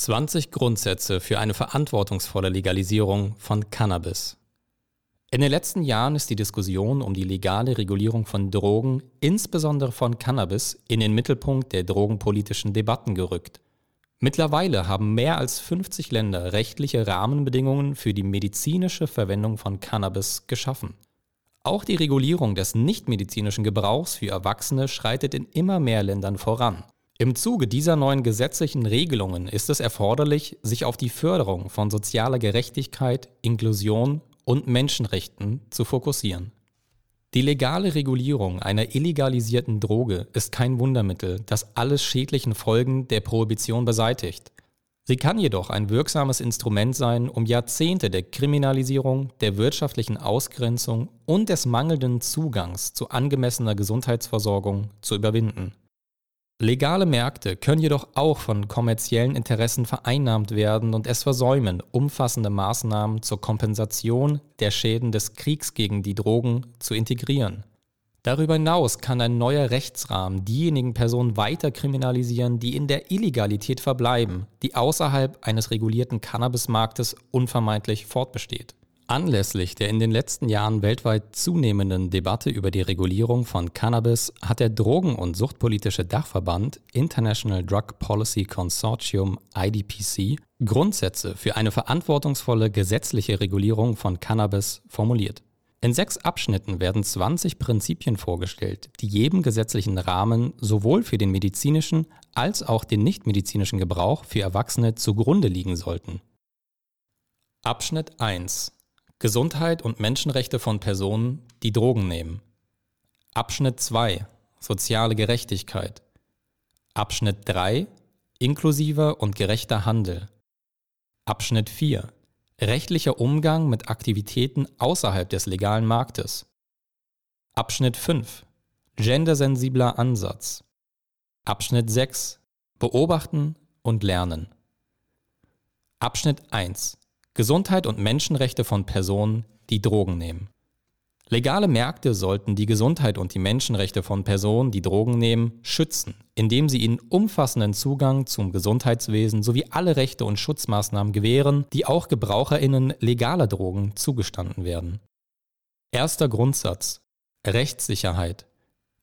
20 Grundsätze für eine verantwortungsvolle Legalisierung von Cannabis. In den letzten Jahren ist die Diskussion um die legale Regulierung von Drogen, insbesondere von Cannabis, in den Mittelpunkt der drogenpolitischen Debatten gerückt. Mittlerweile haben mehr als 50 Länder rechtliche Rahmenbedingungen für die medizinische Verwendung von Cannabis geschaffen. Auch die Regulierung des nichtmedizinischen Gebrauchs für Erwachsene schreitet in immer mehr Ländern voran. Im Zuge dieser neuen gesetzlichen Regelungen ist es erforderlich, sich auf die Förderung von sozialer Gerechtigkeit, Inklusion und Menschenrechten zu fokussieren. Die legale Regulierung einer illegalisierten Droge ist kein Wundermittel, das alle schädlichen Folgen der Prohibition beseitigt. Sie kann jedoch ein wirksames Instrument sein, um Jahrzehnte der Kriminalisierung, der wirtschaftlichen Ausgrenzung und des mangelnden Zugangs zu angemessener Gesundheitsversorgung zu überwinden. Legale Märkte können jedoch auch von kommerziellen Interessen vereinnahmt werden und es versäumen, umfassende Maßnahmen zur Kompensation der Schäden des Kriegs gegen die Drogen zu integrieren. Darüber hinaus kann ein neuer Rechtsrahmen diejenigen Personen weiter kriminalisieren, die in der Illegalität verbleiben, die außerhalb eines regulierten Cannabismarktes unvermeidlich fortbesteht. Anlässlich der in den letzten Jahren weltweit zunehmenden Debatte über die Regulierung von Cannabis hat der Drogen- und Suchtpolitische Dachverband International Drug Policy Consortium IDPC Grundsätze für eine verantwortungsvolle gesetzliche Regulierung von Cannabis formuliert. In sechs Abschnitten werden 20 Prinzipien vorgestellt, die jedem gesetzlichen Rahmen sowohl für den medizinischen als auch den nichtmedizinischen Gebrauch für Erwachsene zugrunde liegen sollten. Abschnitt 1 Gesundheit und Menschenrechte von Personen, die Drogen nehmen. Abschnitt 2 Soziale Gerechtigkeit. Abschnitt 3 Inklusiver und gerechter Handel. Abschnitt 4 Rechtlicher Umgang mit Aktivitäten außerhalb des legalen Marktes. Abschnitt 5 Gendersensibler Ansatz. Abschnitt 6 Beobachten und Lernen. Abschnitt 1 Gesundheit und Menschenrechte von Personen, die Drogen nehmen. Legale Märkte sollten die Gesundheit und die Menschenrechte von Personen, die Drogen nehmen, schützen, indem sie ihnen umfassenden Zugang zum Gesundheitswesen sowie alle Rechte und Schutzmaßnahmen gewähren, die auch Gebraucherinnen legaler Drogen zugestanden werden. Erster Grundsatz Rechtssicherheit.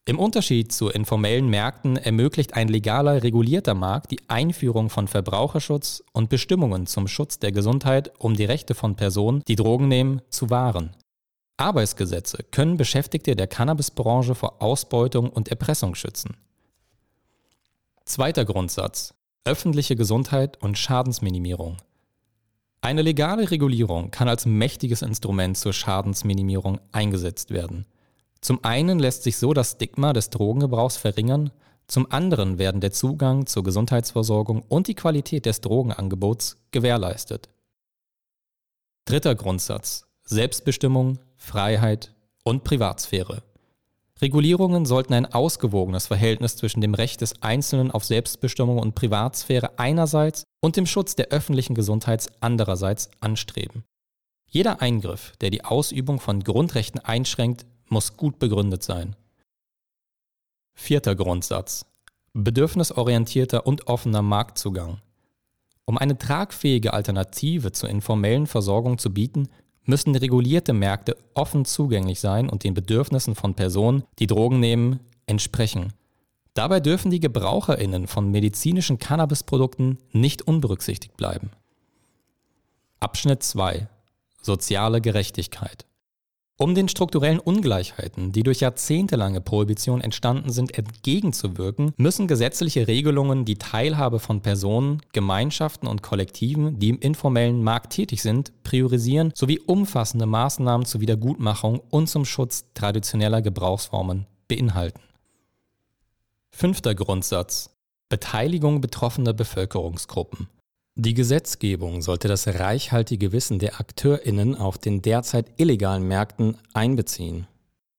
Im Unterschied zu informellen Märkten ermöglicht ein legaler, regulierter Markt die Einführung von Verbraucherschutz und Bestimmungen zum Schutz der Gesundheit, um die Rechte von Personen, die Drogen nehmen, zu wahren. Arbeitsgesetze können Beschäftigte der Cannabisbranche vor Ausbeutung und Erpressung schützen. Zweiter Grundsatz. Öffentliche Gesundheit und Schadensminimierung. Eine legale Regulierung kann als mächtiges Instrument zur Schadensminimierung eingesetzt werden. Zum einen lässt sich so das Stigma des Drogengebrauchs verringern, zum anderen werden der Zugang zur Gesundheitsversorgung und die Qualität des Drogenangebots gewährleistet. Dritter Grundsatz. Selbstbestimmung, Freiheit und Privatsphäre. Regulierungen sollten ein ausgewogenes Verhältnis zwischen dem Recht des Einzelnen auf Selbstbestimmung und Privatsphäre einerseits und dem Schutz der öffentlichen Gesundheit andererseits anstreben. Jeder Eingriff, der die Ausübung von Grundrechten einschränkt, muss gut begründet sein. Vierter Grundsatz. Bedürfnisorientierter und offener Marktzugang. Um eine tragfähige Alternative zur informellen Versorgung zu bieten, müssen regulierte Märkte offen zugänglich sein und den Bedürfnissen von Personen, die Drogen nehmen, entsprechen. Dabei dürfen die Gebraucherinnen von medizinischen Cannabisprodukten nicht unberücksichtigt bleiben. Abschnitt 2 Soziale Gerechtigkeit um den strukturellen Ungleichheiten, die durch jahrzehntelange Prohibition entstanden sind, entgegenzuwirken, müssen gesetzliche Regelungen die Teilhabe von Personen, Gemeinschaften und Kollektiven, die im informellen Markt tätig sind, priorisieren sowie umfassende Maßnahmen zur Wiedergutmachung und zum Schutz traditioneller Gebrauchsformen beinhalten. Fünfter Grundsatz Beteiligung betroffener Bevölkerungsgruppen die Gesetzgebung sollte das reichhaltige Wissen der Akteurinnen auf den derzeit illegalen Märkten einbeziehen.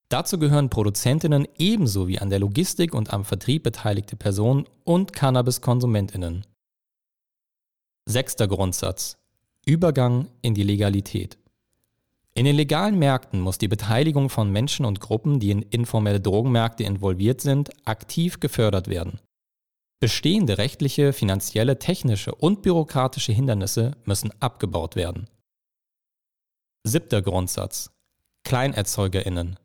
Dazu gehören Produzentinnen ebenso wie an der Logistik und am Vertrieb beteiligte Personen und Cannabiskonsumentinnen. Sechster Grundsatz. Übergang in die Legalität. In den legalen Märkten muss die Beteiligung von Menschen und Gruppen, die in informelle Drogenmärkte involviert sind, aktiv gefördert werden. Bestehende rechtliche, finanzielle, technische und bürokratische Hindernisse müssen abgebaut werden. Siebter Grundsatz. KleinerzeugerInnen.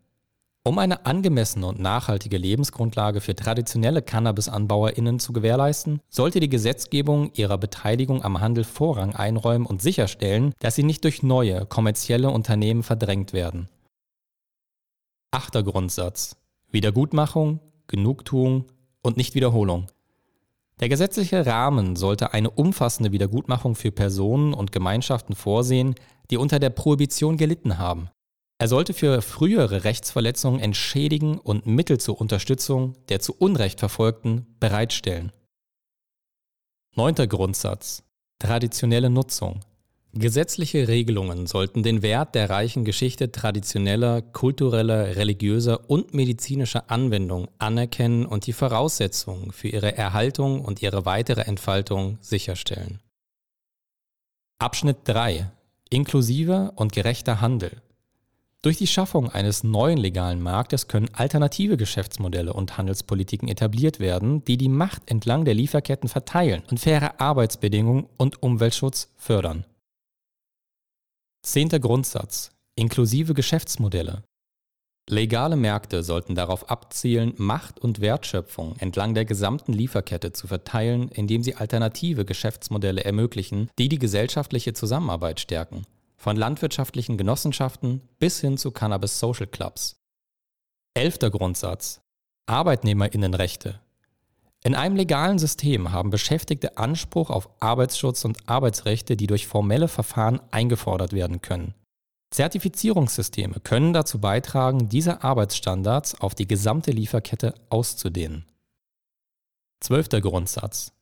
Um eine angemessene und nachhaltige Lebensgrundlage für traditionelle Cannabisanbauerinnen zu gewährleisten, sollte die Gesetzgebung ihrer Beteiligung am Handel Vorrang einräumen und sicherstellen, dass sie nicht durch neue kommerzielle Unternehmen verdrängt werden. Achter Grundsatz. Wiedergutmachung, Genugtuung und Nichtwiederholung. Der gesetzliche Rahmen sollte eine umfassende Wiedergutmachung für Personen und Gemeinschaften vorsehen, die unter der Prohibition gelitten haben. Er sollte für frühere Rechtsverletzungen entschädigen und Mittel zur Unterstützung der zu Unrecht Verfolgten bereitstellen. Neunter Grundsatz. Traditionelle Nutzung. Gesetzliche Regelungen sollten den Wert der reichen Geschichte traditioneller, kultureller, religiöser und medizinischer Anwendung anerkennen und die Voraussetzungen für ihre Erhaltung und ihre weitere Entfaltung sicherstellen. Abschnitt 3. Inklusiver und gerechter Handel. Durch die Schaffung eines neuen legalen Marktes können alternative Geschäftsmodelle und Handelspolitiken etabliert werden, die die Macht entlang der Lieferketten verteilen und faire Arbeitsbedingungen und Umweltschutz fördern. Zehnter Grundsatz. Inklusive Geschäftsmodelle. Legale Märkte sollten darauf abzielen, Macht und Wertschöpfung entlang der gesamten Lieferkette zu verteilen, indem sie alternative Geschäftsmodelle ermöglichen, die die gesellschaftliche Zusammenarbeit stärken, von landwirtschaftlichen Genossenschaften bis hin zu Cannabis Social Clubs. Elfter Grundsatz. Arbeitnehmerinnenrechte. In einem legalen System haben Beschäftigte Anspruch auf Arbeitsschutz und Arbeitsrechte, die durch formelle Verfahren eingefordert werden können. Zertifizierungssysteme können dazu beitragen, diese Arbeitsstandards auf die gesamte Lieferkette auszudehnen. Zwölfter Grundsatz.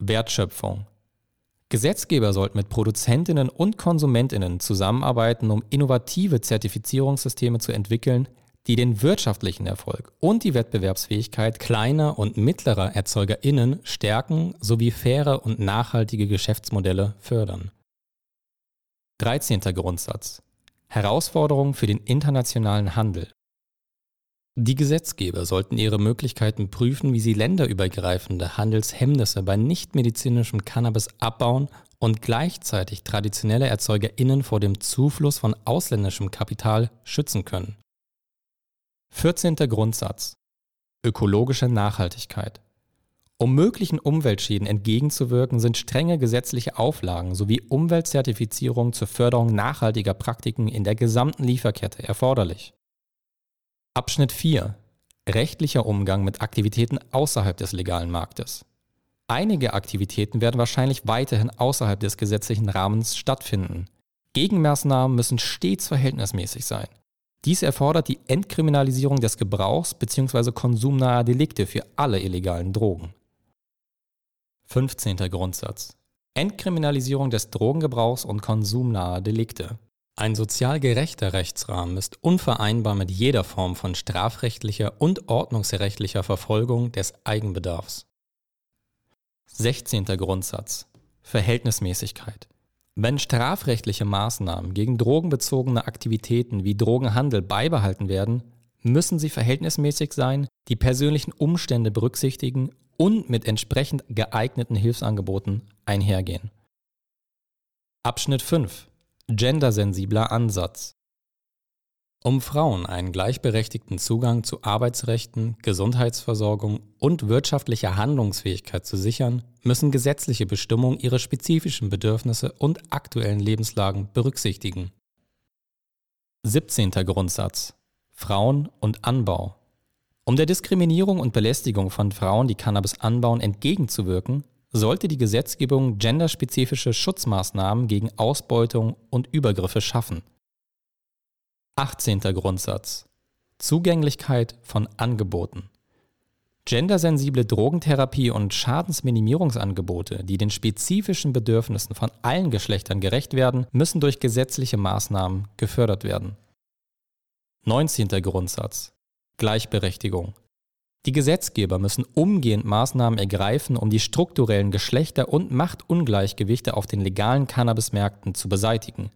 Wertschöpfung. Gesetzgeber sollten mit Produzentinnen und Konsumentinnen zusammenarbeiten, um innovative Zertifizierungssysteme zu entwickeln, die den wirtschaftlichen Erfolg und die Wettbewerbsfähigkeit kleiner und mittlerer ErzeugerInnen stärken sowie faire und nachhaltige Geschäftsmodelle fördern. 13. Grundsatz. Herausforderungen für den internationalen Handel. Die Gesetzgeber sollten ihre Möglichkeiten prüfen, wie sie länderübergreifende Handelshemmnisse bei nichtmedizinischem Cannabis abbauen und gleichzeitig traditionelle ErzeugerInnen vor dem Zufluss von ausländischem Kapital schützen können. 14. Grundsatz. Ökologische Nachhaltigkeit. Um möglichen Umweltschäden entgegenzuwirken, sind strenge gesetzliche Auflagen sowie Umweltzertifizierung zur Förderung nachhaltiger Praktiken in der gesamten Lieferkette erforderlich. Abschnitt 4. Rechtlicher Umgang mit Aktivitäten außerhalb des legalen Marktes. Einige Aktivitäten werden wahrscheinlich weiterhin außerhalb des gesetzlichen Rahmens stattfinden. Gegenmaßnahmen müssen stets verhältnismäßig sein. Dies erfordert die Entkriminalisierung des Gebrauchs bzw. konsumnaher Delikte für alle illegalen Drogen. 15. Grundsatz. Entkriminalisierung des Drogengebrauchs und konsumnaher Delikte. Ein sozial gerechter Rechtsrahmen ist unvereinbar mit jeder Form von strafrechtlicher und ordnungsrechtlicher Verfolgung des Eigenbedarfs. 16. Grundsatz. Verhältnismäßigkeit. Wenn strafrechtliche Maßnahmen gegen drogenbezogene Aktivitäten wie Drogenhandel beibehalten werden, müssen sie verhältnismäßig sein, die persönlichen Umstände berücksichtigen und mit entsprechend geeigneten Hilfsangeboten einhergehen. Abschnitt 5. Gendersensibler Ansatz. Um Frauen einen gleichberechtigten Zugang zu Arbeitsrechten, Gesundheitsversorgung und wirtschaftlicher Handlungsfähigkeit zu sichern, müssen gesetzliche Bestimmungen ihre spezifischen Bedürfnisse und aktuellen Lebenslagen berücksichtigen. 17. Grundsatz Frauen und Anbau. Um der Diskriminierung und Belästigung von Frauen, die Cannabis anbauen, entgegenzuwirken, sollte die Gesetzgebung genderspezifische Schutzmaßnahmen gegen Ausbeutung und Übergriffe schaffen. 18. Grundsatz. Zugänglichkeit von Angeboten. Gendersensible Drogentherapie und Schadensminimierungsangebote, die den spezifischen Bedürfnissen von allen Geschlechtern gerecht werden, müssen durch gesetzliche Maßnahmen gefördert werden. 19. Grundsatz. Gleichberechtigung. Die Gesetzgeber müssen umgehend Maßnahmen ergreifen, um die strukturellen Geschlechter- und Machtungleichgewichte auf den legalen Cannabismärkten zu beseitigen.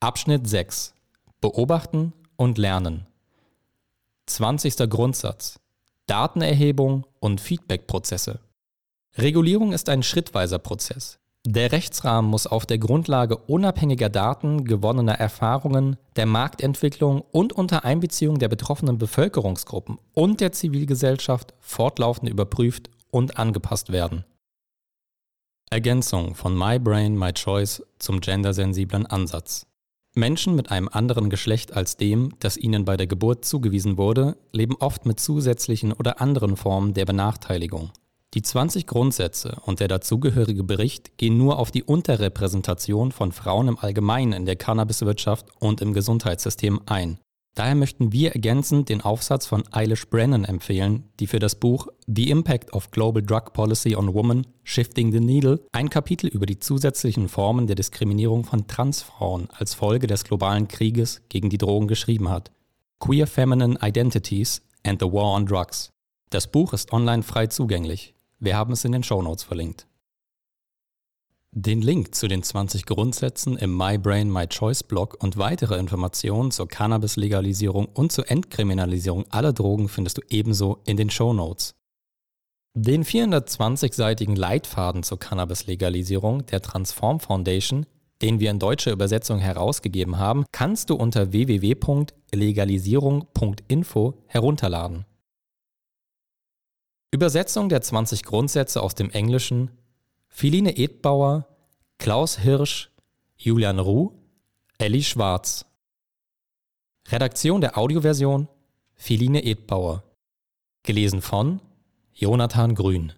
Abschnitt 6 Beobachten und Lernen. 20. Grundsatz. Datenerhebung und Feedback-Prozesse. Regulierung ist ein schrittweiser Prozess. Der Rechtsrahmen muss auf der Grundlage unabhängiger Daten, gewonnener Erfahrungen, der Marktentwicklung und unter Einbeziehung der betroffenen Bevölkerungsgruppen und der Zivilgesellschaft fortlaufend überprüft und angepasst werden. Ergänzung von My Brain, My Choice zum gendersensiblen Ansatz. Menschen mit einem anderen Geschlecht als dem, das ihnen bei der Geburt zugewiesen wurde, leben oft mit zusätzlichen oder anderen Formen der Benachteiligung. Die 20 Grundsätze und der dazugehörige Bericht gehen nur auf die Unterrepräsentation von Frauen im Allgemeinen in der Cannabiswirtschaft und im Gesundheitssystem ein. Daher möchten wir ergänzend den Aufsatz von Eilish Brennan empfehlen, die für das Buch The Impact of Global Drug Policy on Women Shifting the Needle ein Kapitel über die zusätzlichen Formen der Diskriminierung von Transfrauen als Folge des globalen Krieges gegen die Drogen geschrieben hat. Queer Feminine Identities and the War on Drugs. Das Buch ist online frei zugänglich. Wir haben es in den Shownotes verlinkt. Den Link zu den 20 Grundsätzen im My Brain, My Choice Blog und weitere Informationen zur Cannabis-Legalisierung und zur Entkriminalisierung aller Drogen findest du ebenso in den Shownotes. Den 420-seitigen Leitfaden zur Cannabis-Legalisierung der Transform Foundation, den wir in deutscher Übersetzung herausgegeben haben, kannst du unter www.legalisierung.info herunterladen. Übersetzung der 20 Grundsätze aus dem Englischen Philine Edbauer, Klaus Hirsch, Julian Ruh, Elli Schwarz. Redaktion der Audioversion Philine Edbauer. Gelesen von Jonathan Grün.